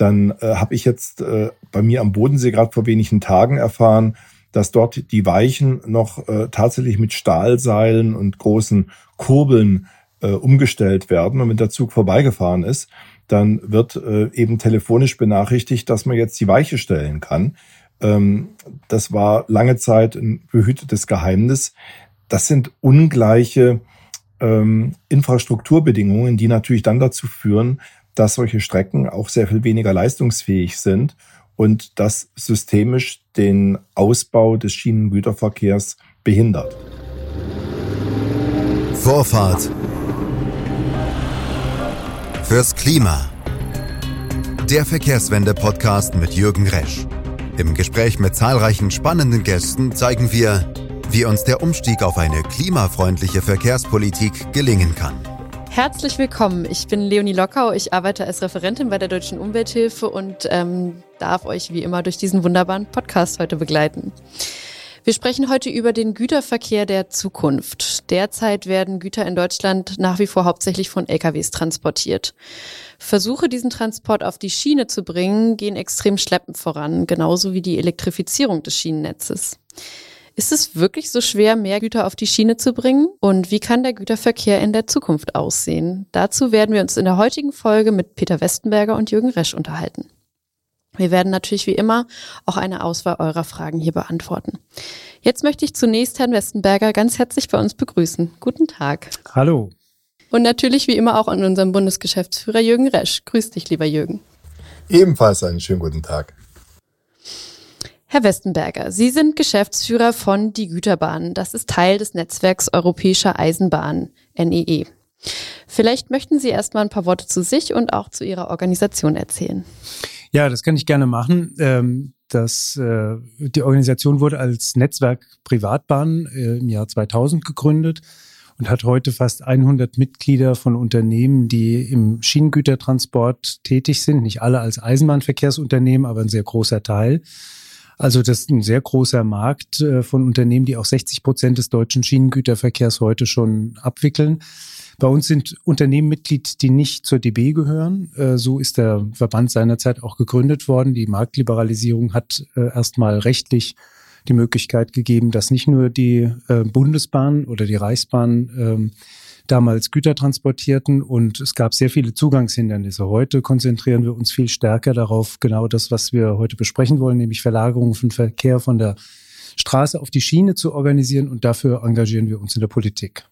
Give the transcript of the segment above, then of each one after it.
dann äh, habe ich jetzt äh, bei mir am Bodensee gerade vor wenigen Tagen erfahren, dass dort die Weichen noch äh, tatsächlich mit Stahlseilen und großen Kurbeln äh, umgestellt werden. Und wenn der Zug vorbeigefahren ist, dann wird äh, eben telefonisch benachrichtigt, dass man jetzt die Weiche stellen kann. Ähm, das war lange Zeit ein behütetes Geheimnis. Das sind ungleiche ähm, Infrastrukturbedingungen, die natürlich dann dazu führen, dass solche Strecken auch sehr viel weniger leistungsfähig sind und das systemisch den Ausbau des Schienengüterverkehrs behindert. Vorfahrt fürs Klima. Der Verkehrswende-Podcast mit Jürgen Resch. Im Gespräch mit zahlreichen spannenden Gästen zeigen wir, wie uns der Umstieg auf eine klimafreundliche Verkehrspolitik gelingen kann. Herzlich willkommen. Ich bin Leonie Lockau. Ich arbeite als Referentin bei der Deutschen Umwelthilfe und ähm, darf euch wie immer durch diesen wunderbaren Podcast heute begleiten. Wir sprechen heute über den Güterverkehr der Zukunft. Derzeit werden Güter in Deutschland nach wie vor hauptsächlich von LKWs transportiert. Versuche, diesen Transport auf die Schiene zu bringen, gehen extrem schleppend voran, genauso wie die Elektrifizierung des Schienennetzes. Ist es wirklich so schwer, mehr Güter auf die Schiene zu bringen? Und wie kann der Güterverkehr in der Zukunft aussehen? Dazu werden wir uns in der heutigen Folge mit Peter Westenberger und Jürgen Resch unterhalten. Wir werden natürlich wie immer auch eine Auswahl eurer Fragen hier beantworten. Jetzt möchte ich zunächst Herrn Westenberger ganz herzlich bei uns begrüßen. Guten Tag. Hallo. Und natürlich wie immer auch an unseren Bundesgeschäftsführer Jürgen Resch. Grüß dich, lieber Jürgen. Ebenfalls einen schönen guten Tag. Herr Westenberger, Sie sind Geschäftsführer von Die Güterbahn. Das ist Teil des Netzwerks Europäischer Eisenbahn, NEE. E. Vielleicht möchten Sie erstmal ein paar Worte zu sich und auch zu Ihrer Organisation erzählen. Ja, das kann ich gerne machen. Ähm, äh, die Organisation wurde als Netzwerk Privatbahn äh, im Jahr 2000 gegründet und hat heute fast 100 Mitglieder von Unternehmen, die im Schienengütertransport tätig sind. Nicht alle als Eisenbahnverkehrsunternehmen, aber ein sehr großer Teil. Also das ist ein sehr großer Markt äh, von Unternehmen, die auch 60 Prozent des deutschen Schienengüterverkehrs heute schon abwickeln. Bei uns sind Unternehmen Mitglied, die nicht zur DB gehören. Äh, so ist der Verband seinerzeit auch gegründet worden. Die Marktliberalisierung hat äh, erstmal rechtlich die Möglichkeit gegeben, dass nicht nur die Bundesbahn oder die Reichsbahn ähm, damals Güter transportierten und es gab sehr viele Zugangshindernisse. Heute konzentrieren wir uns viel stärker darauf, genau das, was wir heute besprechen wollen, nämlich Verlagerung von Verkehr von der Straße auf die Schiene zu organisieren und dafür engagieren wir uns in der Politik.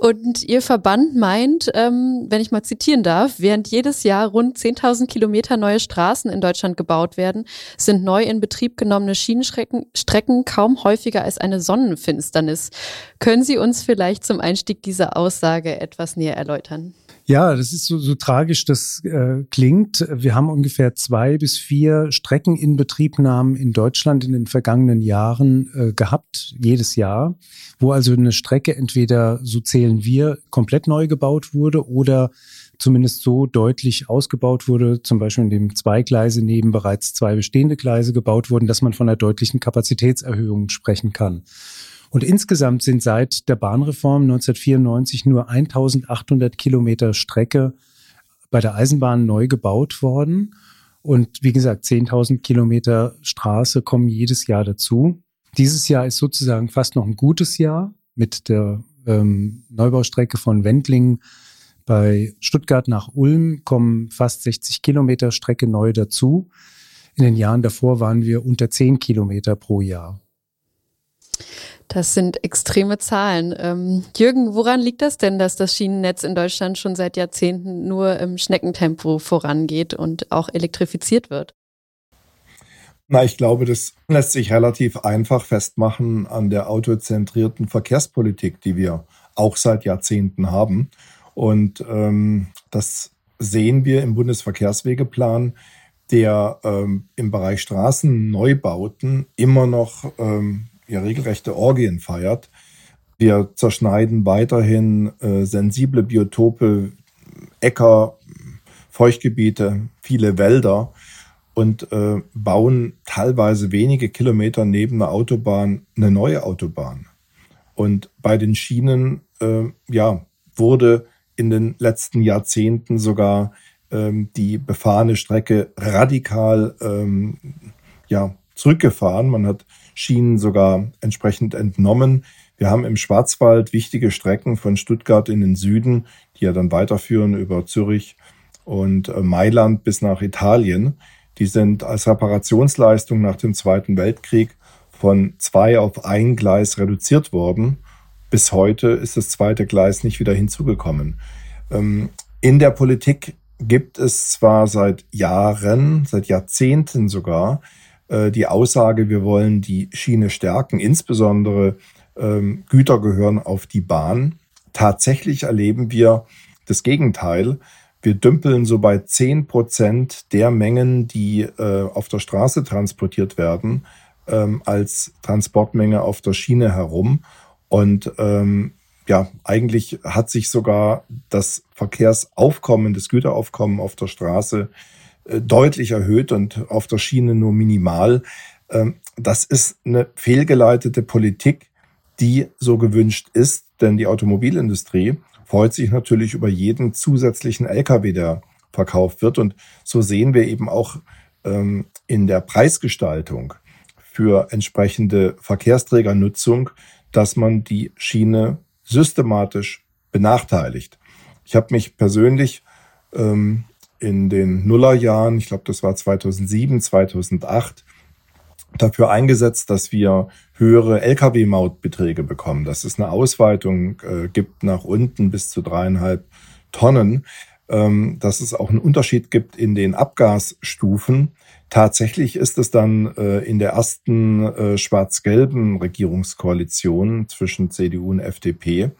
Und Ihr Verband meint, ähm, wenn ich mal zitieren darf, während jedes Jahr rund 10.000 Kilometer neue Straßen in Deutschland gebaut werden, sind neu in Betrieb genommene Schienenstrecken Strecken kaum häufiger als eine Sonnenfinsternis. Können Sie uns vielleicht zum Einstieg dieser Aussage etwas näher erläutern? Ja, das ist so, so tragisch, das äh, klingt. Wir haben ungefähr zwei bis vier Streckeninbetriebnahmen in Deutschland in den vergangenen Jahren äh, gehabt, jedes Jahr, wo also eine Strecke entweder, so zählen wir, komplett neu gebaut wurde oder zumindest so deutlich ausgebaut wurde, zum Beispiel in dem zwei Gleise neben bereits zwei bestehende Gleise gebaut wurden, dass man von einer deutlichen Kapazitätserhöhung sprechen kann. Und insgesamt sind seit der Bahnreform 1994 nur 1800 Kilometer Strecke bei der Eisenbahn neu gebaut worden. Und wie gesagt, 10.000 Kilometer Straße kommen jedes Jahr dazu. Dieses Jahr ist sozusagen fast noch ein gutes Jahr mit der ähm, Neubaustrecke von Wendlingen bei Stuttgart nach Ulm kommen fast 60 Kilometer Strecke neu dazu. In den Jahren davor waren wir unter 10 Kilometer pro Jahr. Das sind extreme Zahlen. Ähm, Jürgen, woran liegt das denn, dass das Schienennetz in Deutschland schon seit Jahrzehnten nur im Schneckentempo vorangeht und auch elektrifiziert wird? Na, ich glaube, das lässt sich relativ einfach festmachen an der autozentrierten Verkehrspolitik, die wir auch seit Jahrzehnten haben. Und ähm, das sehen wir im Bundesverkehrswegeplan, der ähm, im Bereich Straßenneubauten immer noch ähm, ja regelrechte Orgien feiert. Wir zerschneiden weiterhin äh, sensible Biotope, Äcker, Feuchtgebiete, viele Wälder und äh, bauen teilweise wenige Kilometer neben einer Autobahn eine neue Autobahn. Und bei den Schienen, äh, ja, wurde in den letzten Jahrzehnten sogar ähm, die befahrene Strecke radikal ähm, ja, zurückgefahren. Man hat Schienen sogar entsprechend entnommen. Wir haben im Schwarzwald wichtige Strecken von Stuttgart in den Süden, die ja dann weiterführen über Zürich und äh, Mailand bis nach Italien. Die sind als Reparationsleistung nach dem Zweiten Weltkrieg von zwei auf ein Gleis reduziert worden. Bis heute ist das zweite Gleis nicht wieder hinzugekommen. Ähm, in der Politik gibt es zwar seit Jahren, seit Jahrzehnten sogar, die Aussage, wir wollen die Schiene stärken, insbesondere ähm, Güter gehören auf die Bahn. Tatsächlich erleben wir das Gegenteil. Wir dümpeln so bei 10 Prozent der Mengen, die äh, auf der Straße transportiert werden, ähm, als Transportmenge auf der Schiene herum. Und ähm, ja, eigentlich hat sich sogar das Verkehrsaufkommen, das Güteraufkommen auf der Straße äh, deutlich erhöht und auf der Schiene nur minimal. Ähm, das ist eine fehlgeleitete Politik, die so gewünscht ist, denn die Automobilindustrie freut sich natürlich über jeden zusätzlichen LKW, der verkauft wird. Und so sehen wir eben auch ähm, in der Preisgestaltung für entsprechende Verkehrsträgernutzung, dass man die Schiene systematisch benachteiligt. Ich habe mich persönlich ähm, in den Nullerjahren, ich glaube, das war 2007, 2008, dafür eingesetzt, dass wir höhere Lkw-Mautbeträge bekommen, dass es eine Ausweitung äh, gibt nach unten bis zu dreieinhalb Tonnen, ähm, dass es auch einen Unterschied gibt in den Abgasstufen. Tatsächlich ist es dann äh, in der ersten äh, schwarz-gelben Regierungskoalition zwischen CDU und FDP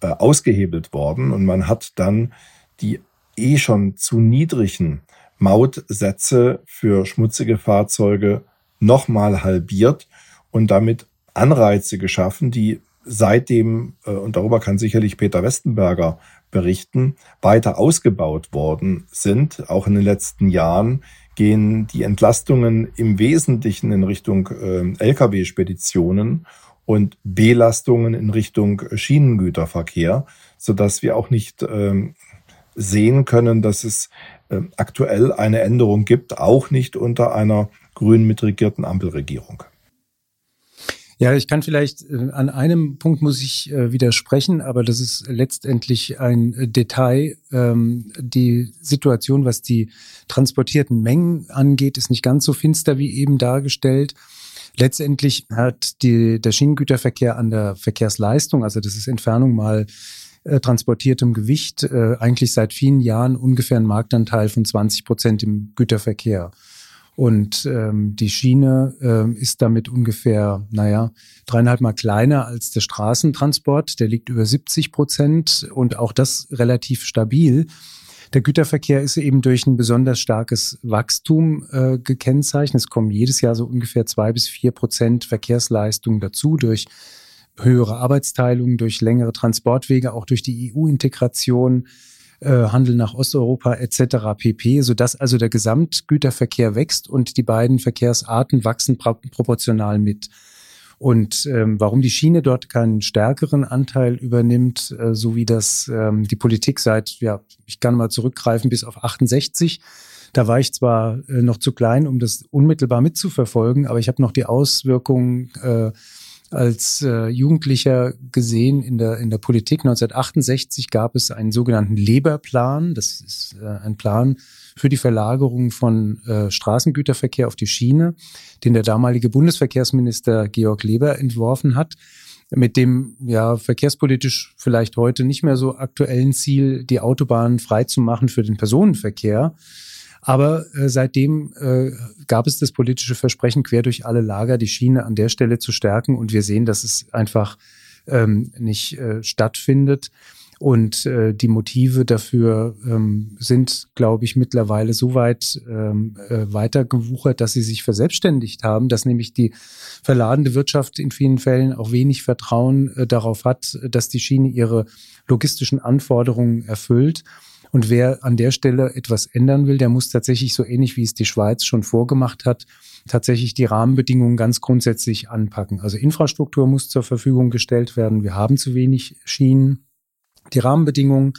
äh, ausgehebelt worden. Und man hat dann die eh schon zu niedrigen Mautsätze für schmutzige Fahrzeuge nochmal halbiert und damit Anreize geschaffen, die seitdem, äh, und darüber kann sicherlich Peter Westenberger berichten, weiter ausgebaut worden sind. Auch in den letzten Jahren gehen die Entlastungen im Wesentlichen in Richtung äh, Lkw-Speditionen und Belastungen in Richtung Schienengüterverkehr, sodass wir auch nicht ähm, sehen können, dass es äh, aktuell eine Änderung gibt, auch nicht unter einer grün mitregierten Ampelregierung. Ja, ich kann vielleicht äh, an einem Punkt muss ich äh, widersprechen, aber das ist letztendlich ein Detail. Ähm, die Situation, was die transportierten Mengen angeht, ist nicht ganz so finster wie eben dargestellt. Letztendlich hat die, der Schienengüterverkehr an der Verkehrsleistung, also das ist Entfernung mal äh, transportiertem Gewicht, äh, eigentlich seit vielen Jahren ungefähr einen Marktanteil von 20 Prozent im Güterverkehr. Und ähm, die Schiene ähm, ist damit ungefähr, naja, dreieinhalb Mal kleiner als der Straßentransport. Der liegt über 70 Prozent und auch das relativ stabil. Der Güterverkehr ist eben durch ein besonders starkes Wachstum äh, gekennzeichnet. Es kommen jedes Jahr so ungefähr zwei bis vier Prozent Verkehrsleistung dazu durch höhere Arbeitsteilung, durch längere Transportwege, auch durch die EU-Integration äh, Handel nach Osteuropa etc. pp, sodass also der Gesamtgüterverkehr wächst und die beiden Verkehrsarten wachsen proportional mit. Und ähm, warum die Schiene dort keinen stärkeren Anteil übernimmt, äh, so wie das ähm, die Politik seit, ja, ich kann mal zurückgreifen bis auf 68. Da war ich zwar äh, noch zu klein, um das unmittelbar mitzuverfolgen, aber ich habe noch die Auswirkungen äh, als äh, Jugendlicher gesehen in der, in der Politik. 1968 gab es einen sogenannten Leberplan. Das ist äh, ein Plan für die Verlagerung von äh, Straßengüterverkehr auf die Schiene, den der damalige Bundesverkehrsminister Georg Leber entworfen hat mit dem ja verkehrspolitisch vielleicht heute nicht mehr so aktuellen Ziel, die Autobahn frei zu machen für den Personenverkehr. Aber äh, seitdem äh, gab es das politische Versprechen, quer durch alle Lager die Schiene an der Stelle zu stärken. Und wir sehen, dass es einfach ähm, nicht äh, stattfindet. Und äh, die Motive dafür ähm, sind, glaube ich, mittlerweile so weit ähm, äh, weitergewuchert, dass sie sich verselbstständigt haben, dass nämlich die verladende Wirtschaft in vielen Fällen auch wenig Vertrauen äh, darauf hat, dass die Schiene ihre logistischen Anforderungen erfüllt. Und wer an der Stelle etwas ändern will, der muss tatsächlich so ähnlich wie es die Schweiz schon vorgemacht hat, tatsächlich die Rahmenbedingungen ganz grundsätzlich anpacken. Also Infrastruktur muss zur Verfügung gestellt werden. Wir haben zu wenig Schienen. Die Rahmenbedingungen,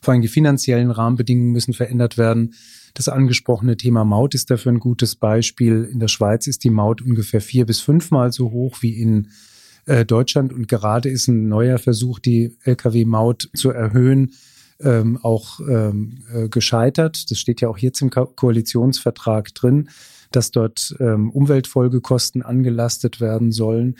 vor allem die finanziellen Rahmenbedingungen müssen verändert werden. Das angesprochene Thema Maut ist dafür ein gutes Beispiel. In der Schweiz ist die Maut ungefähr vier bis fünfmal so hoch wie in äh, Deutschland und gerade ist ein neuer Versuch, die Lkw-Maut zu erhöhen, ähm, auch ähm, äh, gescheitert. Das steht ja auch jetzt im Ko Koalitionsvertrag drin, dass dort ähm, Umweltfolgekosten angelastet werden sollen.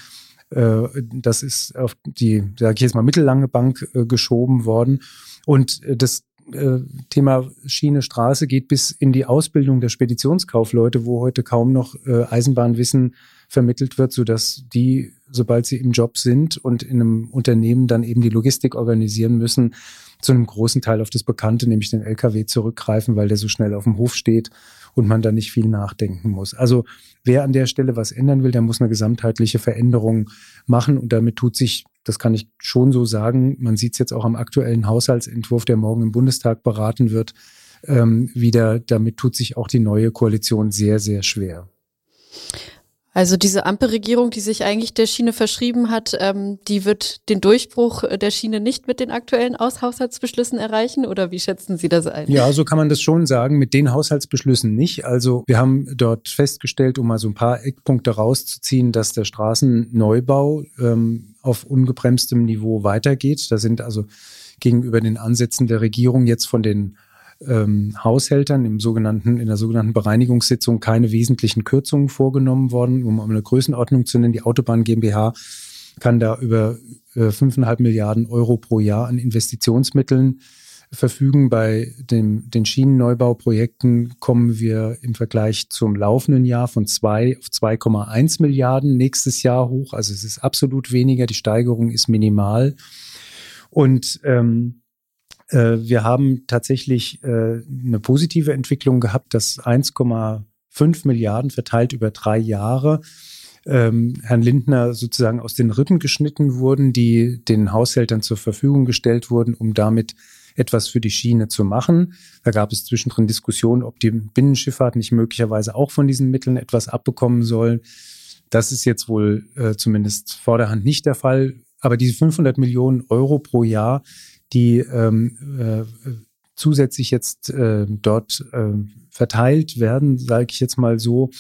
Äh, das ist auf die, sage ich jetzt mal, mittellange Bank äh, geschoben worden. Und äh, das äh, Thema Schiene, Straße geht bis in die Ausbildung der Speditionskaufleute, wo heute kaum noch Eisenbahnwissen vermittelt wird, so dass die, sobald sie im Job sind und in einem Unternehmen dann eben die Logistik organisieren müssen, zu einem großen Teil auf das Bekannte, nämlich den LKW zurückgreifen, weil der so schnell auf dem Hof steht und man da nicht viel nachdenken muss. Also wer an der Stelle was ändern will, der muss eine gesamtheitliche Veränderung machen und damit tut sich, das kann ich schon so sagen, man sieht es jetzt auch am aktuellen Haushaltsentwurf, der morgen im Bundestag beraten wird, ähm, wieder, damit tut sich auch die neue Koalition sehr, sehr schwer. Also diese Ampelregierung, die sich eigentlich der Schiene verschrieben hat, ähm, die wird den Durchbruch der Schiene nicht mit den aktuellen Haushaltsbeschlüssen erreichen oder wie schätzen Sie das ein? Ja, so kann man das schon sagen, mit den Haushaltsbeschlüssen nicht. Also wir haben dort festgestellt, um mal so ein paar Eckpunkte rauszuziehen, dass der Straßenneubau ähm, auf ungebremstem Niveau weitergeht. Da sind also gegenüber den Ansätzen der Regierung jetzt von den ähm, Haushältern im sogenannten, in der sogenannten Bereinigungssitzung keine wesentlichen Kürzungen vorgenommen worden. Um eine Größenordnung zu nennen, die Autobahn GmbH kann da über äh, 5,5 Milliarden Euro pro Jahr an Investitionsmitteln verfügen. Bei dem, den Schienenneubauprojekten kommen wir im Vergleich zum laufenden Jahr von zwei auf 2,1 Milliarden nächstes Jahr hoch. Also es ist absolut weniger. Die Steigerung ist minimal. Und ähm, äh, wir haben tatsächlich äh, eine positive Entwicklung gehabt, dass 1,5 Milliarden verteilt über drei Jahre ähm, Herrn Lindner sozusagen aus den Rippen geschnitten wurden, die den Haushältern zur Verfügung gestellt wurden, um damit etwas für die Schiene zu machen. Da gab es zwischendrin Diskussionen, ob die Binnenschifffahrt nicht möglicherweise auch von diesen Mitteln etwas abbekommen soll. Das ist jetzt wohl äh, zumindest vorderhand nicht der Fall. Aber diese 500 Millionen Euro pro Jahr, die ähm, äh, zusätzlich jetzt äh, dort äh, verteilt werden, sage ich jetzt mal so,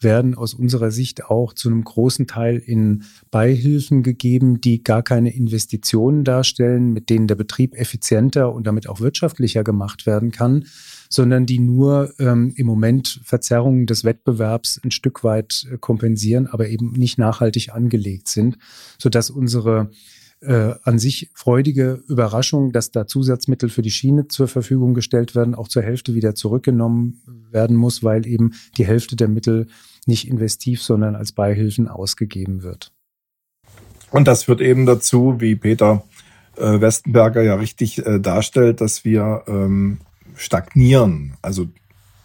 werden aus unserer Sicht auch zu einem großen Teil in Beihilfen gegeben, die gar keine Investitionen darstellen, mit denen der Betrieb effizienter und damit auch wirtschaftlicher gemacht werden kann, sondern die nur ähm, im Moment Verzerrungen des Wettbewerbs ein Stück weit äh, kompensieren, aber eben nicht nachhaltig angelegt sind, sodass unsere äh, an sich freudige Überraschung, dass da Zusatzmittel für die Schiene zur Verfügung gestellt werden, auch zur Hälfte wieder zurückgenommen werden muss, weil eben die Hälfte der Mittel nicht investiv, sondern als Beihilfen ausgegeben wird. Und das führt eben dazu, wie Peter äh, Westenberger ja richtig äh, darstellt, dass wir ähm, stagnieren. Also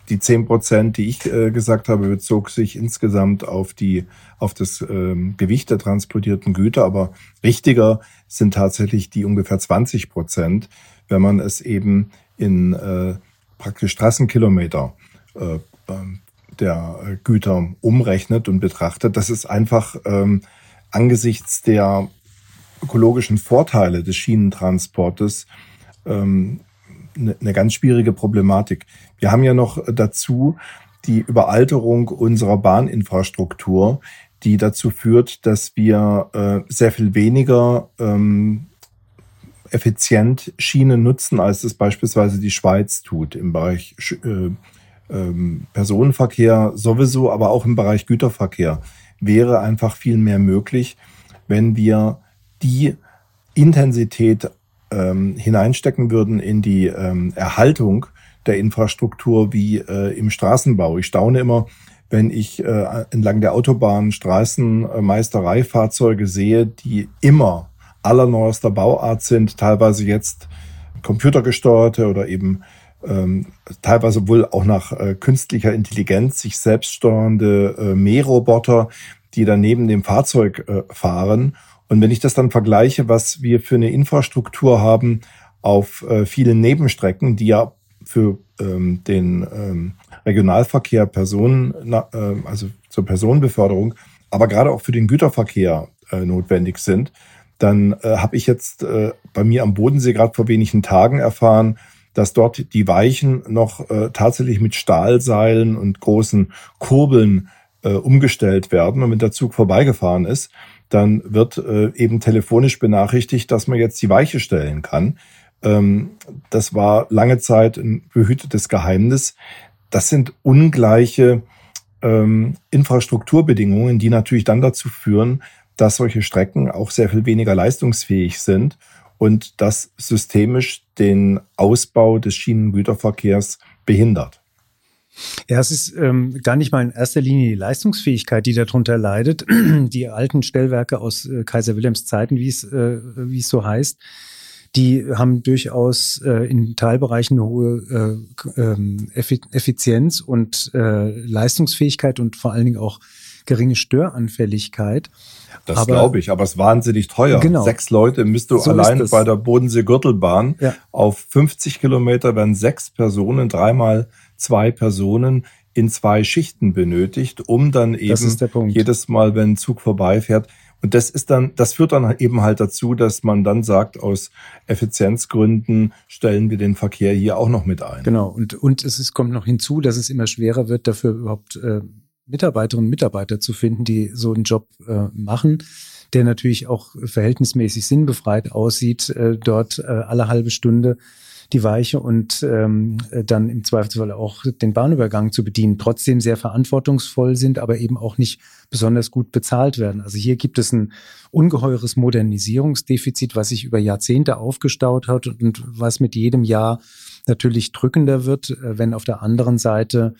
die zehn Prozent, die ich äh, gesagt habe, bezog sich insgesamt auf die auf das ähm, Gewicht der transportierten Güter, aber wichtiger sind tatsächlich die ungefähr 20 Prozent, wenn man es eben in äh, praktisch Straßenkilometer äh, ähm, der Güter umrechnet und betrachtet. Das ist einfach ähm, angesichts der ökologischen Vorteile des Schienentransportes ähm, eine, ganz schwierige Problematik. Wir haben ja noch dazu die Überalterung unserer Bahninfrastruktur, die dazu führt, dass wir äh, sehr viel weniger ähm, effizient Schienen nutzen, als es beispielsweise die Schweiz tut im Bereich äh, ähm, Personenverkehr sowieso, aber auch im Bereich Güterverkehr wäre einfach viel mehr möglich, wenn wir die Intensität ähm, hineinstecken würden in die ähm, Erhaltung der Infrastruktur wie äh, im Straßenbau. Ich staune immer, wenn ich äh, entlang der Autobahn Straßenmeistereifahrzeuge sehe, die immer allerneuester Bauart sind, teilweise jetzt computergesteuerte oder eben ähm, teilweise wohl auch nach äh, künstlicher Intelligenz sich selbst steuernde äh, Mähroboter, die dann neben dem Fahrzeug äh, fahren. Und wenn ich das dann vergleiche, was wir für eine Infrastruktur haben auf äh, vielen Nebenstrecken, die ja für ähm, den ähm, Regionalverkehr, Personen, na, äh, also zur Personenbeförderung, aber gerade auch für den Güterverkehr äh, notwendig sind, dann äh, habe ich jetzt äh, bei mir am Bodensee gerade vor wenigen Tagen erfahren, dass dort die Weichen noch äh, tatsächlich mit Stahlseilen und großen Kurbeln äh, umgestellt werden. Und wenn der Zug vorbeigefahren ist, dann wird äh, eben telefonisch benachrichtigt, dass man jetzt die Weiche stellen kann. Ähm, das war lange Zeit ein behütetes Geheimnis. Das sind ungleiche ähm, Infrastrukturbedingungen, die natürlich dann dazu führen, dass solche Strecken auch sehr viel weniger leistungsfähig sind und das systemisch den Ausbau des Schienengüterverkehrs behindert. Ja, es ist ähm, gar nicht mal in erster Linie die Leistungsfähigkeit, die darunter leidet. Die alten Stellwerke aus äh, Kaiser Wilhelms Zeiten, wie es, äh, wie es so heißt, die haben durchaus äh, in Teilbereichen eine hohe äh, ähm, Effizienz und äh, Leistungsfähigkeit und vor allen Dingen auch geringe Störanfälligkeit. Das glaube ich, aber es ist wahnsinnig teuer. Genau. Sechs Leute misst du so allein bei der Bodensee-Gürtelbahn. Ja. Auf 50 Kilometer werden sechs Personen, dreimal zwei Personen in zwei Schichten benötigt, um dann eben jedes Mal, wenn ein Zug vorbeifährt. Und das ist dann, das führt dann eben halt dazu, dass man dann sagt, aus Effizienzgründen stellen wir den Verkehr hier auch noch mit ein. Genau. Und, und es ist, kommt noch hinzu, dass es immer schwerer wird, dafür überhaupt äh, Mitarbeiterinnen und Mitarbeiter zu finden, die so einen Job äh, machen, der natürlich auch verhältnismäßig sinnbefreit aussieht, äh, dort äh, alle halbe Stunde die Weiche und ähm, dann im Zweifelsfall auch den Bahnübergang zu bedienen, trotzdem sehr verantwortungsvoll sind, aber eben auch nicht besonders gut bezahlt werden. Also hier gibt es ein ungeheures Modernisierungsdefizit, was sich über Jahrzehnte aufgestaut hat und was mit jedem Jahr natürlich drückender wird, äh, wenn auf der anderen Seite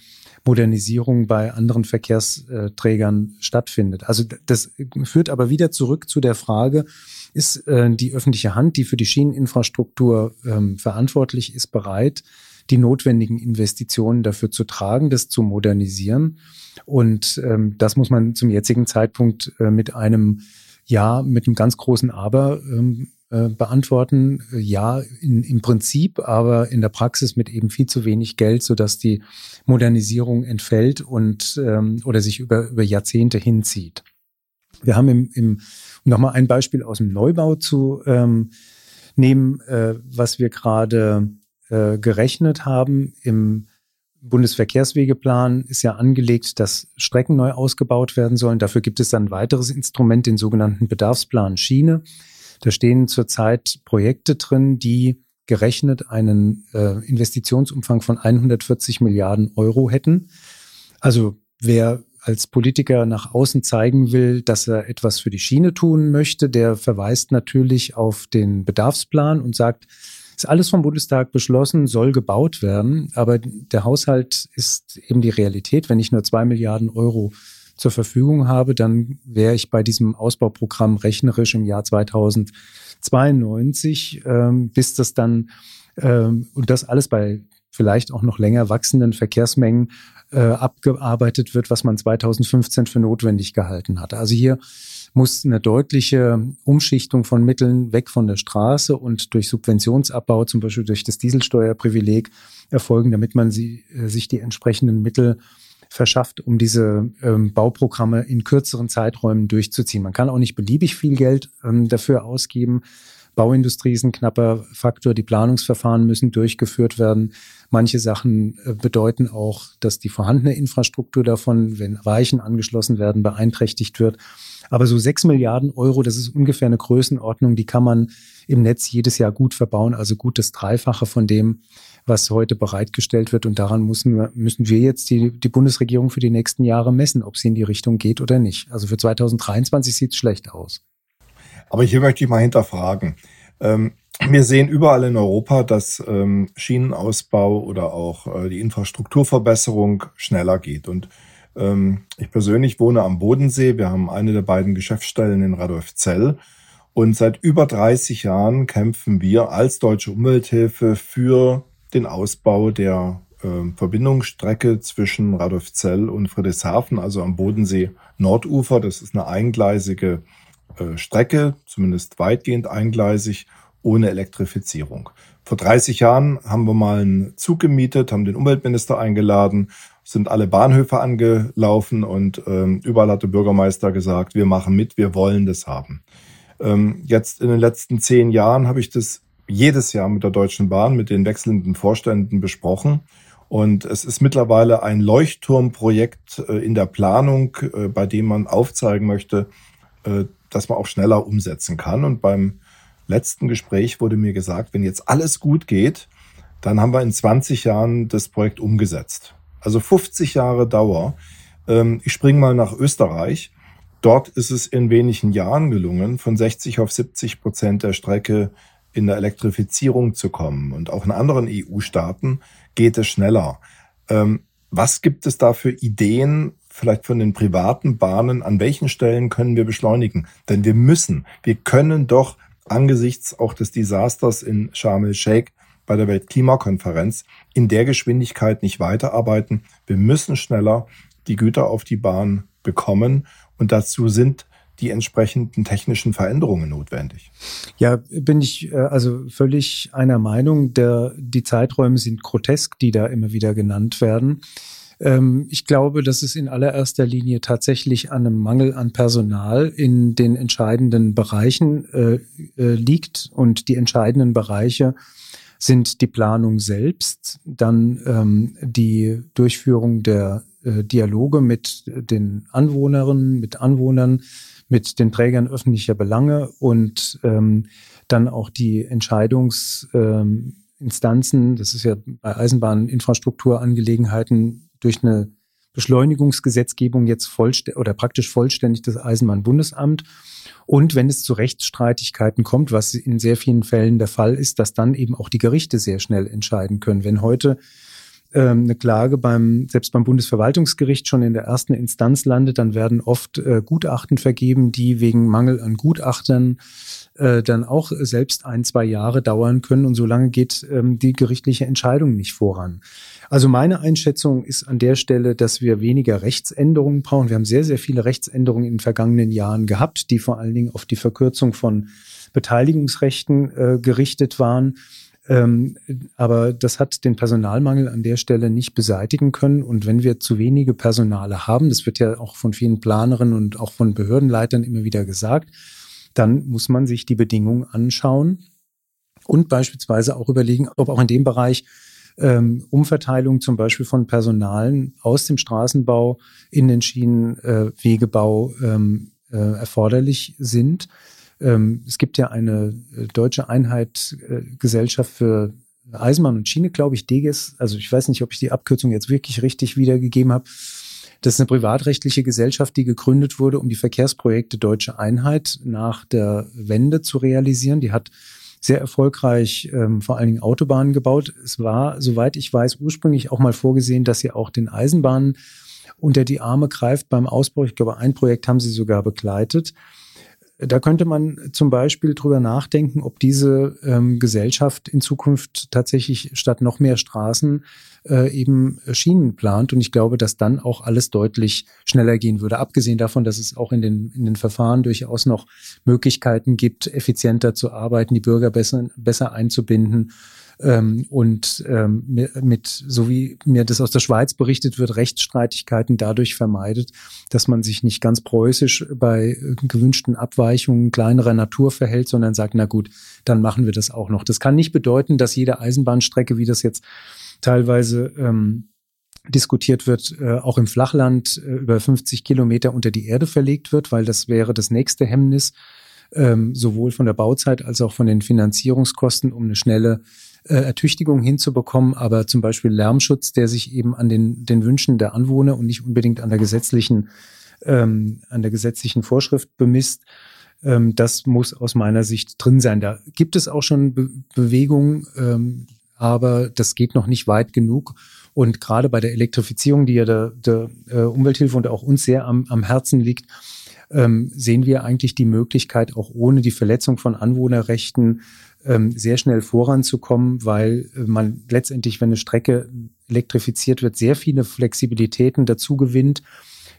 Modernisierung bei anderen Verkehrsträgern stattfindet. Also das führt aber wieder zurück zu der Frage, ist äh, die öffentliche Hand, die für die Schieneninfrastruktur ähm, verantwortlich ist, bereit, die notwendigen Investitionen dafür zu tragen, das zu modernisieren. Und ähm, das muss man zum jetzigen Zeitpunkt äh, mit einem Ja, mit einem ganz großen Aber ähm, äh, beantworten. Ja, in, im Prinzip, aber in der Praxis mit eben viel zu wenig Geld, sodass die Modernisierung entfällt und ähm, oder sich über, über Jahrzehnte hinzieht. Wir haben im, im nochmal ein Beispiel aus dem Neubau zu ähm, nehmen, äh, was wir gerade äh, gerechnet haben. Im Bundesverkehrswegeplan ist ja angelegt, dass Strecken neu ausgebaut werden sollen. Dafür gibt es dann ein weiteres Instrument, den sogenannten Bedarfsplan Schiene. Da stehen zurzeit Projekte drin, die gerechnet einen äh, Investitionsumfang von 140 Milliarden Euro hätten. Also wer als Politiker nach außen zeigen will, dass er etwas für die Schiene tun möchte, der verweist natürlich auf den Bedarfsplan und sagt, ist alles vom Bundestag beschlossen, soll gebaut werden, aber der Haushalt ist eben die Realität. Wenn ich nur zwei Milliarden Euro zur Verfügung habe, dann wäre ich bei diesem Ausbauprogramm rechnerisch im Jahr 2092, ähm, bis das dann ähm, und das alles bei vielleicht auch noch länger wachsenden Verkehrsmengen äh, abgearbeitet wird, was man 2015 für notwendig gehalten hatte. Also hier muss eine deutliche Umschichtung von Mitteln weg von der Straße und durch Subventionsabbau, zum Beispiel durch das Dieselsteuerprivileg, erfolgen, damit man sie, äh, sich die entsprechenden Mittel verschafft, um diese ähm, Bauprogramme in kürzeren Zeiträumen durchzuziehen. Man kann auch nicht beliebig viel Geld ähm, dafür ausgeben. Bauindustrie ist ein knapper Faktor. Die Planungsverfahren müssen durchgeführt werden. Manche Sachen äh, bedeuten auch, dass die vorhandene Infrastruktur davon, wenn Weichen angeschlossen werden, beeinträchtigt wird. Aber so sechs Milliarden Euro, das ist ungefähr eine Größenordnung, die kann man im Netz jedes Jahr gut verbauen. Also gut das Dreifache von dem, was heute bereitgestellt wird. Und daran müssen wir, müssen wir jetzt die, die Bundesregierung für die nächsten Jahre messen, ob sie in die Richtung geht oder nicht. Also für 2023 sieht es schlecht aus. Aber hier möchte ich mal hinterfragen. Ähm, wir sehen überall in Europa, dass ähm, Schienenausbau oder auch äh, die Infrastrukturverbesserung schneller geht. Und ähm, ich persönlich wohne am Bodensee. Wir haben eine der beiden Geschäftsstellen in Radolfzell. Und seit über 30 Jahren kämpfen wir als Deutsche Umwelthilfe für den Ausbau der Verbindungsstrecke zwischen Radolfzell und Friedrichshafen, also am Bodensee Nordufer. Das ist eine eingleisige Strecke, zumindest weitgehend eingleisig, ohne Elektrifizierung. Vor 30 Jahren haben wir mal einen Zug gemietet, haben den Umweltminister eingeladen, sind alle Bahnhöfe angelaufen und ähm, überall hat der Bürgermeister gesagt, wir machen mit, wir wollen das haben. Ähm, jetzt in den letzten zehn Jahren habe ich das jedes Jahr mit der Deutschen Bahn, mit den wechselnden Vorständen besprochen. Und es ist mittlerweile ein Leuchtturmprojekt äh, in der Planung, äh, bei dem man aufzeigen möchte, äh, dass man auch schneller umsetzen kann. Und beim letzten Gespräch wurde mir gesagt, wenn jetzt alles gut geht, dann haben wir in 20 Jahren das Projekt umgesetzt. Also 50 Jahre Dauer. Ähm, ich springe mal nach Österreich. Dort ist es in wenigen Jahren gelungen, von 60 auf 70 Prozent der Strecke in der Elektrifizierung zu kommen. Und auch in anderen EU-Staaten geht es schneller. Ähm, was gibt es da für Ideen, vielleicht von den privaten Bahnen, an welchen Stellen können wir beschleunigen? Denn wir müssen, wir können doch angesichts auch des Desasters in Sharm el-Sheikh bei der Weltklimakonferenz in der Geschwindigkeit nicht weiterarbeiten. Wir müssen schneller die Güter auf die Bahn bekommen und dazu sind die entsprechenden technischen Veränderungen notwendig. Ja, bin ich äh, also völlig einer Meinung. Der, die Zeiträume sind grotesk, die da immer wieder genannt werden. Ähm, ich glaube, dass es in allererster Linie tatsächlich an einem Mangel an Personal in den entscheidenden Bereichen äh, äh, liegt. Und die entscheidenden Bereiche sind die Planung selbst, dann ähm, die Durchführung der äh, Dialoge mit den Anwohnerinnen, mit Anwohnern, mit den Trägern öffentlicher Belange und ähm, dann auch die Entscheidungsinstanzen, ähm, das ist ja bei Eisenbahninfrastrukturangelegenheiten durch eine Beschleunigungsgesetzgebung jetzt vollständig oder praktisch vollständig das Eisenbahnbundesamt. Und wenn es zu Rechtsstreitigkeiten kommt, was in sehr vielen Fällen der Fall ist, dass dann eben auch die Gerichte sehr schnell entscheiden können. Wenn heute ähm, eine Klage beim, selbst beim Bundesverwaltungsgericht schon in der ersten Instanz landet, dann werden oft äh, Gutachten vergeben, die wegen Mangel an Gutachtern äh, dann auch selbst ein, zwei Jahre dauern können und solange geht ähm, die gerichtliche Entscheidung nicht voran. Also meine Einschätzung ist an der Stelle, dass wir weniger Rechtsänderungen brauchen. Wir haben sehr, sehr viele Rechtsänderungen in den vergangenen Jahren gehabt, die vor allen Dingen auf die Verkürzung von Beteiligungsrechten äh, gerichtet waren. Ähm, aber das hat den Personalmangel an der Stelle nicht beseitigen können. Und wenn wir zu wenige Personale haben, das wird ja auch von vielen Planerinnen und auch von Behördenleitern immer wieder gesagt, dann muss man sich die Bedingungen anschauen und beispielsweise auch überlegen, ob auch in dem Bereich ähm, Umverteilung zum Beispiel von Personalen aus dem Straßenbau in den Schienenwegebau äh, ähm, äh, erforderlich sind. Ähm, es gibt ja eine äh, deutsche Einheit äh, Gesellschaft für Eisenbahn und Schiene, glaube ich, DEGES. Also ich weiß nicht, ob ich die Abkürzung jetzt wirklich richtig wiedergegeben habe. Das ist eine privatrechtliche Gesellschaft, die gegründet wurde, um die Verkehrsprojekte Deutsche Einheit nach der Wende zu realisieren. Die hat sehr erfolgreich ähm, vor allen Dingen Autobahnen gebaut. Es war, soweit ich weiß, ursprünglich auch mal vorgesehen, dass sie auch den Eisenbahnen unter die Arme greift beim Ausbau. Ich glaube, ein Projekt haben sie sogar begleitet. Da könnte man zum Beispiel drüber nachdenken, ob diese ähm, Gesellschaft in Zukunft tatsächlich statt noch mehr Straßen äh, eben Schienen plant. Und ich glaube, dass dann auch alles deutlich schneller gehen würde. Abgesehen davon, dass es auch in den, in den Verfahren durchaus noch Möglichkeiten gibt, effizienter zu arbeiten, die Bürger besser, besser einzubinden ähm, und ähm, mit, so wie mir das aus der Schweiz berichtet wird, Rechtsstreitigkeiten dadurch vermeidet, dass man sich nicht ganz preußisch bei gewünschten Abweichungen kleinerer Natur verhält, sondern sagt, na gut, dann machen wir das auch noch. Das kann nicht bedeuten, dass jede Eisenbahnstrecke, wie das jetzt teilweise ähm, diskutiert wird, äh, auch im Flachland äh, über 50 Kilometer unter die Erde verlegt wird, weil das wäre das nächste Hemmnis, ähm, sowohl von der Bauzeit als auch von den Finanzierungskosten, um eine schnelle äh, Ertüchtigung hinzubekommen, aber zum Beispiel Lärmschutz, der sich eben an den, den Wünschen der Anwohner und nicht unbedingt an der gesetzlichen, ähm, an der gesetzlichen Vorschrift bemisst, ähm, das muss aus meiner Sicht drin sein. Da gibt es auch schon Be Bewegungen, ähm, aber das geht noch nicht weit genug. Und gerade bei der Elektrifizierung, die ja der, der äh, Umwelthilfe und auch uns sehr am, am Herzen liegt, ähm, sehen wir eigentlich die Möglichkeit, auch ohne die Verletzung von Anwohnerrechten sehr schnell voranzukommen, weil äh, man letztendlich, wenn eine Strecke elektrifiziert wird, sehr viele Flexibilitäten dazu gewinnt,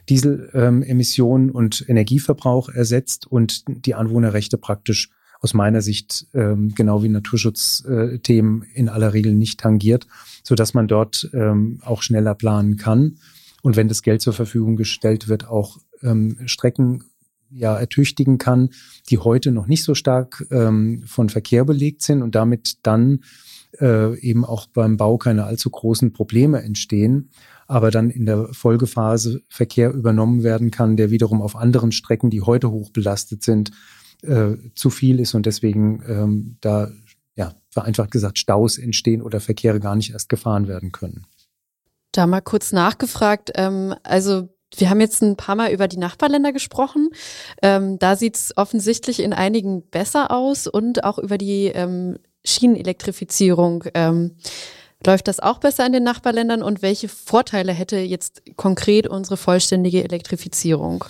Dieselemissionen ähm, und Energieverbrauch ersetzt und die Anwohnerrechte praktisch aus meiner Sicht ähm, genau wie Naturschutzthemen in aller Regel nicht tangiert, so dass man dort ähm, auch schneller planen kann. Und wenn das Geld zur Verfügung gestellt wird, auch ähm, Strecken ja ertüchtigen kann, die heute noch nicht so stark ähm, von Verkehr belegt sind und damit dann äh, eben auch beim Bau keine allzu großen Probleme entstehen, aber dann in der Folgephase Verkehr übernommen werden kann, der wiederum auf anderen Strecken, die heute hoch belastet sind, äh, zu viel ist und deswegen ähm, da ja vereinfacht gesagt Staus entstehen oder Verkehre gar nicht erst gefahren werden können. Da mal kurz nachgefragt, ähm, also wir haben jetzt ein paar Mal über die Nachbarländer gesprochen. Ähm, da sieht es offensichtlich in einigen besser aus und auch über die ähm, Schienenelektrifizierung. Ähm, läuft das auch besser in den Nachbarländern und welche Vorteile hätte jetzt konkret unsere vollständige Elektrifizierung?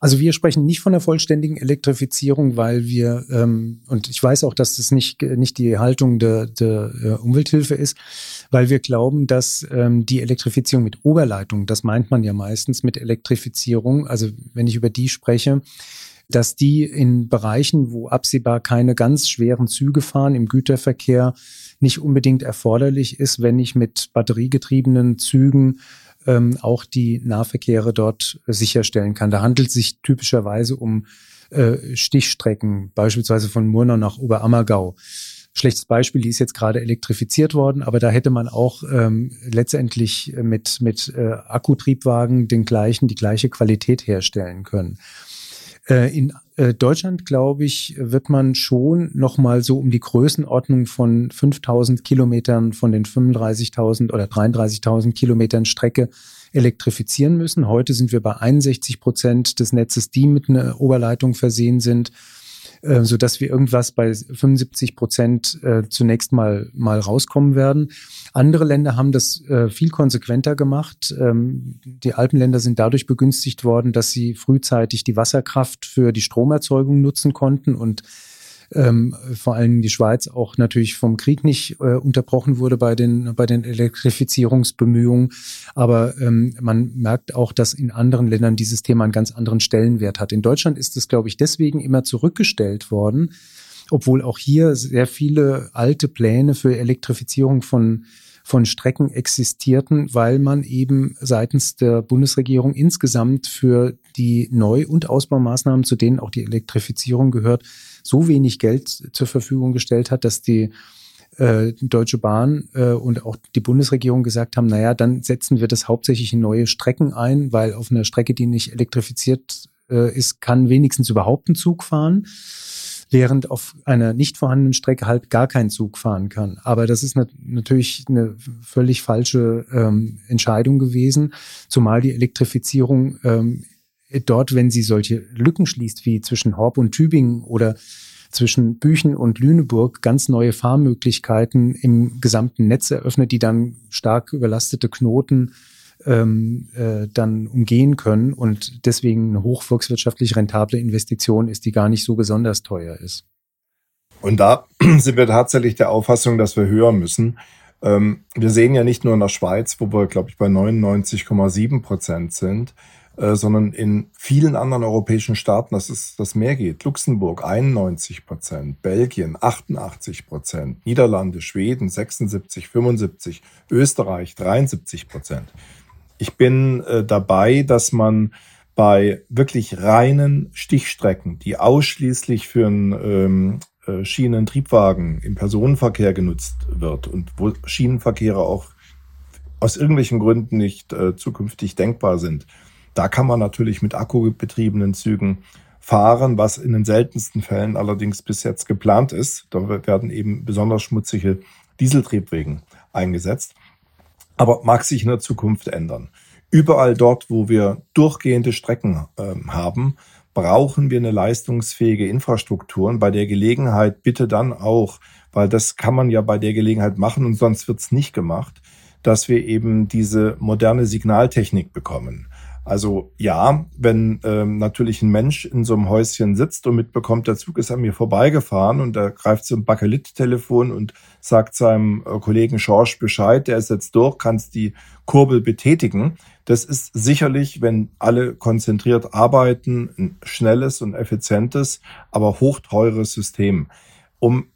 Also wir sprechen nicht von der vollständigen Elektrifizierung, weil wir, ähm, und ich weiß auch, dass das nicht, nicht die Haltung der, der äh, Umwelthilfe ist, weil wir glauben, dass ähm, die Elektrifizierung mit Oberleitung, das meint man ja meistens mit Elektrifizierung, also wenn ich über die spreche, dass die in Bereichen, wo absehbar keine ganz schweren Züge fahren im Güterverkehr, nicht unbedingt erforderlich ist, wenn ich mit batteriegetriebenen Zügen ähm, auch die Nahverkehre dort sicherstellen kann. Da handelt es sich typischerweise um äh, Stichstrecken, beispielsweise von Murnau nach Oberammergau. Schlechtes Beispiel, die ist jetzt gerade elektrifiziert worden, aber da hätte man auch ähm, letztendlich mit, mit äh, Akkutriebwagen den gleichen, die gleiche Qualität herstellen können. Äh, in äh, Deutschland, glaube ich, wird man schon nochmal so um die Größenordnung von 5000 Kilometern von den 35.000 oder 33.000 Kilometern Strecke elektrifizieren müssen. Heute sind wir bei 61 Prozent des Netzes, die mit einer Oberleitung versehen sind. Äh, so dass wir irgendwas bei 75 Prozent äh, zunächst mal, mal rauskommen werden. Andere Länder haben das äh, viel konsequenter gemacht. Ähm, die Alpenländer sind dadurch begünstigt worden, dass sie frühzeitig die Wasserkraft für die Stromerzeugung nutzen konnten und ähm, vor allem die Schweiz auch natürlich vom Krieg nicht äh, unterbrochen wurde bei den, bei den Elektrifizierungsbemühungen. Aber ähm, man merkt auch, dass in anderen Ländern dieses Thema einen ganz anderen Stellenwert hat. In Deutschland ist es, glaube ich, deswegen immer zurückgestellt worden, obwohl auch hier sehr viele alte Pläne für Elektrifizierung von von Strecken existierten, weil man eben seitens der Bundesregierung insgesamt für die Neu- und Ausbaumaßnahmen, zu denen auch die Elektrifizierung gehört, so wenig Geld zur Verfügung gestellt hat, dass die äh, Deutsche Bahn äh, und auch die Bundesregierung gesagt haben, naja, dann setzen wir das hauptsächlich in neue Strecken ein, weil auf einer Strecke, die nicht elektrifiziert äh, ist, kann wenigstens überhaupt ein Zug fahren, während auf einer nicht vorhandenen Strecke halt gar kein Zug fahren kann. Aber das ist nat natürlich eine völlig falsche ähm, Entscheidung gewesen, zumal die Elektrifizierung ähm, dort, wenn sie solche Lücken schließt, wie zwischen Horb und Tübingen oder zwischen Büchen und Lüneburg ganz neue Fahrmöglichkeiten im gesamten Netz eröffnet, die dann stark überlastete Knoten ähm, äh, dann umgehen können und deswegen eine hochvolkswirtschaftlich rentable Investition ist, die gar nicht so besonders teuer ist. Und da sind wir tatsächlich der Auffassung, dass wir höher müssen. Ähm, wir sehen ja nicht nur in der Schweiz, wo wir, glaube ich, bei 99,7 Prozent sind, sondern in vielen anderen europäischen Staaten, dass es das mehr geht. Luxemburg 91 Prozent, Belgien 88 Prozent, Niederlande, Schweden 76, 75, Österreich 73 Prozent. Ich bin äh, dabei, dass man bei wirklich reinen Stichstrecken, die ausschließlich für einen ähm, äh, Schienentriebwagen im Personenverkehr genutzt wird und wo Schienenverkehre auch aus irgendwelchen Gründen nicht äh, zukünftig denkbar sind, da kann man natürlich mit akkubetriebenen Zügen fahren, was in den seltensten Fällen allerdings bis jetzt geplant ist. Da werden eben besonders schmutzige Dieseltriebwegen eingesetzt. Aber mag sich in der Zukunft ändern. Überall dort, wo wir durchgehende Strecken äh, haben, brauchen wir eine leistungsfähige Infrastruktur. Und bei der Gelegenheit bitte dann auch, weil das kann man ja bei der Gelegenheit machen und sonst wird's nicht gemacht, dass wir eben diese moderne Signaltechnik bekommen. Also ja, wenn ähm, natürlich ein Mensch in so einem Häuschen sitzt und mitbekommt, der Zug ist an mir vorbeigefahren und er greift zum Bakelit-Telefon und sagt seinem äh, Kollegen Schorsch Bescheid, der ist jetzt durch, kannst die Kurbel betätigen. Das ist sicherlich, wenn alle konzentriert arbeiten, ein schnelles und effizientes, aber hochteures System. Um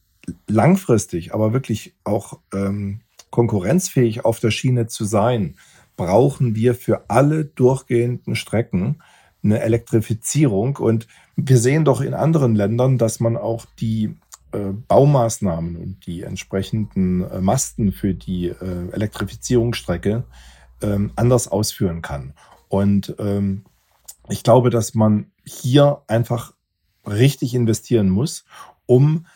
langfristig, aber wirklich auch ähm, konkurrenzfähig auf der Schiene zu sein, brauchen wir für alle durchgehenden Strecken eine Elektrifizierung. Und wir sehen doch in anderen Ländern, dass man auch die äh, Baumaßnahmen und die entsprechenden äh, Masten für die äh, Elektrifizierungsstrecke ähm, anders ausführen kann. Und ähm, ich glaube, dass man hier einfach richtig investieren muss, um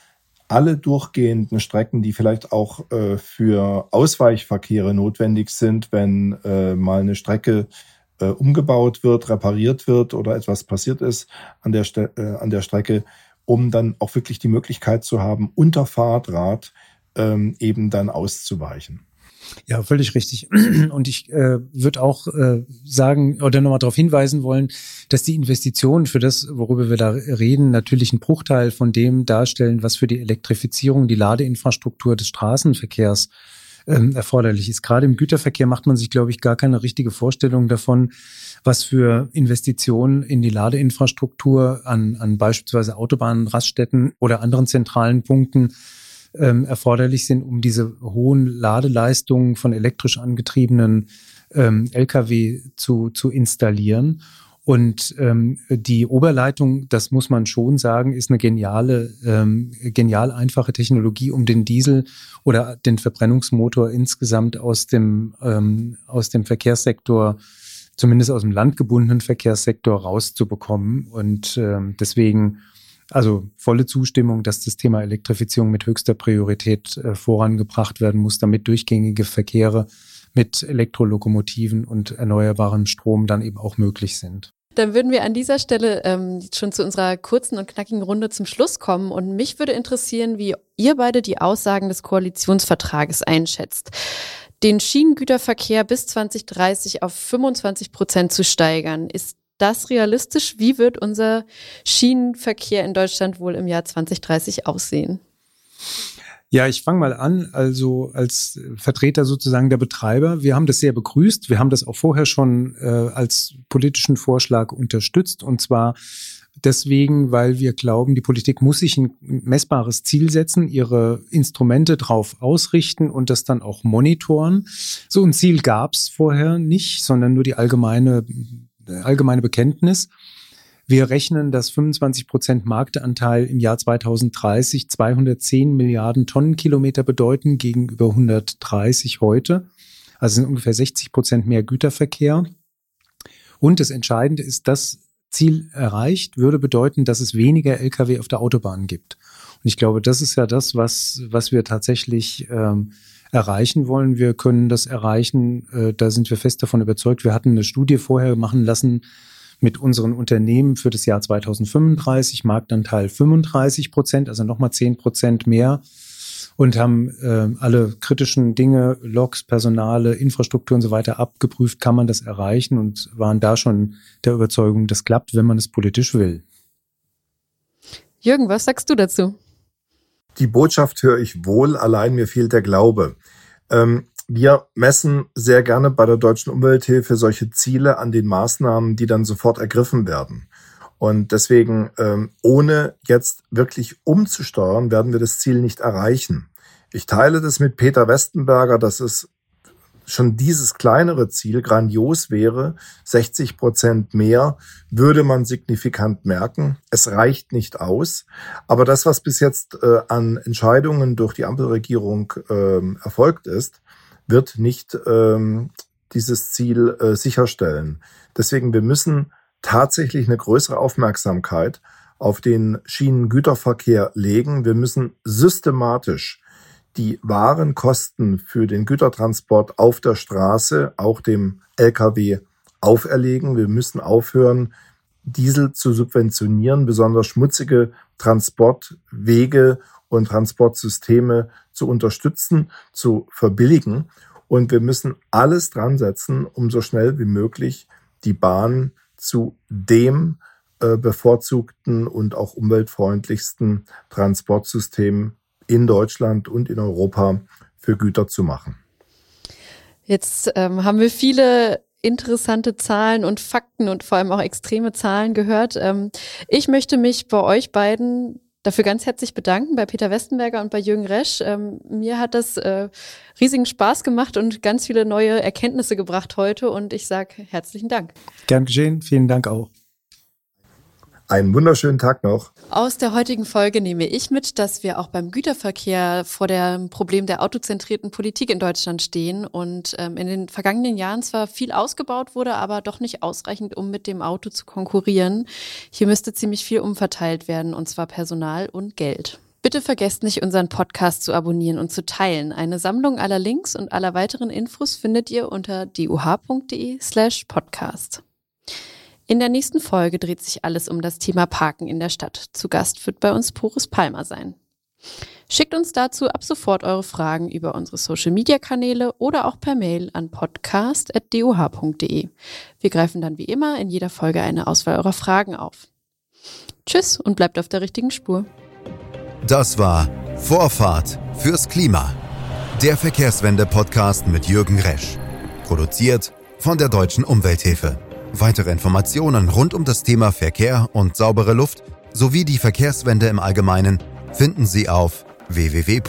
alle durchgehenden Strecken, die vielleicht auch äh, für Ausweichverkehre notwendig sind, wenn äh, mal eine Strecke äh, umgebaut wird, repariert wird oder etwas passiert ist an der, Ste äh, an der Strecke, um dann auch wirklich die Möglichkeit zu haben, unter Fahrdraht ähm, eben dann auszuweichen. Ja, völlig richtig. Und ich äh, würde auch äh, sagen oder nochmal darauf hinweisen wollen, dass die Investitionen für das, worüber wir da reden, natürlich einen Bruchteil von dem darstellen, was für die Elektrifizierung, die Ladeinfrastruktur des Straßenverkehrs ähm, erforderlich ist. Gerade im Güterverkehr macht man sich, glaube ich, gar keine richtige Vorstellung davon, was für Investitionen in die Ladeinfrastruktur an, an beispielsweise Autobahnen, Raststätten oder anderen zentralen Punkten ähm, erforderlich sind, um diese hohen Ladeleistungen von elektrisch angetriebenen ähm, Lkw zu, zu installieren. Und ähm, die Oberleitung, das muss man schon sagen, ist eine geniale, ähm, genial einfache Technologie, um den Diesel oder den Verbrennungsmotor insgesamt aus dem, ähm, aus dem Verkehrssektor, zumindest aus dem landgebundenen Verkehrssektor rauszubekommen. Und ähm, deswegen also volle Zustimmung, dass das Thema Elektrifizierung mit höchster Priorität äh, vorangebracht werden muss, damit durchgängige Verkehre mit Elektrolokomotiven und erneuerbarem Strom dann eben auch möglich sind. Dann würden wir an dieser Stelle ähm, schon zu unserer kurzen und knackigen Runde zum Schluss kommen. Und mich würde interessieren, wie ihr beide die Aussagen des Koalitionsvertrages einschätzt. Den Schienengüterverkehr bis 2030 auf 25 Prozent zu steigern. Ist das realistisch? Wie wird unser Schienenverkehr in Deutschland wohl im Jahr 2030 aussehen? Ja, ich fange mal an, also als Vertreter sozusagen der Betreiber. Wir haben das sehr begrüßt. Wir haben das auch vorher schon äh, als politischen Vorschlag unterstützt. Und zwar deswegen, weil wir glauben, die Politik muss sich ein messbares Ziel setzen, ihre Instrumente darauf ausrichten und das dann auch monitoren. So ein Ziel gab es vorher nicht, sondern nur die allgemeine allgemeine Bekenntnis. Wir rechnen, dass 25 Prozent Marktanteil im Jahr 2030 210 Milliarden Tonnenkilometer bedeuten gegenüber 130 heute. Also sind ungefähr 60 Prozent mehr Güterverkehr. Und das Entscheidende ist, das Ziel erreicht, würde bedeuten, dass es weniger Lkw auf der Autobahn gibt. Und ich glaube, das ist ja das, was, was wir tatsächlich ähm, erreichen wollen. Wir können das erreichen, äh, da sind wir fest davon überzeugt. Wir hatten eine Studie vorher machen lassen mit unseren Unternehmen für das Jahr 2035, Marktanteil 35 Prozent, also nochmal 10 Prozent mehr und haben äh, alle kritischen Dinge, Loks, Personale, Infrastruktur und so weiter abgeprüft, kann man das erreichen und waren da schon der Überzeugung, das klappt, wenn man es politisch will. Jürgen, was sagst du dazu? Die Botschaft höre ich wohl, allein mir fehlt der Glaube. Ähm, wir messen sehr gerne bei der Deutschen Umwelthilfe solche Ziele an den Maßnahmen, die dann sofort ergriffen werden. Und deswegen, ähm, ohne jetzt wirklich umzusteuern, werden wir das Ziel nicht erreichen. Ich teile das mit Peter Westenberger, dass es schon dieses kleinere Ziel grandios wäre, 60 Prozent mehr, würde man signifikant merken. Es reicht nicht aus. Aber das, was bis jetzt äh, an Entscheidungen durch die Ampelregierung ähm, erfolgt ist, wird nicht ähm, dieses Ziel äh, sicherstellen. Deswegen, wir müssen tatsächlich eine größere Aufmerksamkeit auf den Schienengüterverkehr legen. Wir müssen systematisch die wahren Kosten für den Gütertransport auf der Straße auch dem Lkw auferlegen. Wir müssen aufhören, Diesel zu subventionieren, besonders schmutzige Transportwege und Transportsysteme zu unterstützen, zu verbilligen. Und wir müssen alles dran setzen, um so schnell wie möglich die Bahn zu dem äh, bevorzugten und auch umweltfreundlichsten Transportsystem in Deutschland und in Europa für Güter zu machen. Jetzt ähm, haben wir viele interessante Zahlen und Fakten und vor allem auch extreme Zahlen gehört. Ähm, ich möchte mich bei euch beiden dafür ganz herzlich bedanken, bei Peter Westenberger und bei Jürgen Resch. Ähm, mir hat das äh, riesigen Spaß gemacht und ganz viele neue Erkenntnisse gebracht heute und ich sage herzlichen Dank. Gern geschehen, vielen Dank auch. Einen wunderschönen Tag noch. Aus der heutigen Folge nehme ich mit, dass wir auch beim Güterverkehr vor dem Problem der autozentrierten Politik in Deutschland stehen und ähm, in den vergangenen Jahren zwar viel ausgebaut wurde, aber doch nicht ausreichend, um mit dem Auto zu konkurrieren. Hier müsste ziemlich viel umverteilt werden, und zwar Personal und Geld. Bitte vergesst nicht, unseren Podcast zu abonnieren und zu teilen. Eine Sammlung aller Links und aller weiteren Infos findet ihr unter duh.de slash podcast. In der nächsten Folge dreht sich alles um das Thema Parken in der Stadt. Zu Gast wird bei uns Boris Palmer sein. Schickt uns dazu ab sofort eure Fragen über unsere Social-Media-Kanäle oder auch per Mail an podcast.doh.de. Wir greifen dann wie immer in jeder Folge eine Auswahl eurer Fragen auf. Tschüss und bleibt auf der richtigen Spur. Das war Vorfahrt fürs Klima. Der Verkehrswende-Podcast mit Jürgen Resch. Produziert von der Deutschen Umwelthilfe. Weitere Informationen rund um das Thema Verkehr und saubere Luft sowie die Verkehrswende im Allgemeinen finden Sie auf www.duh.de.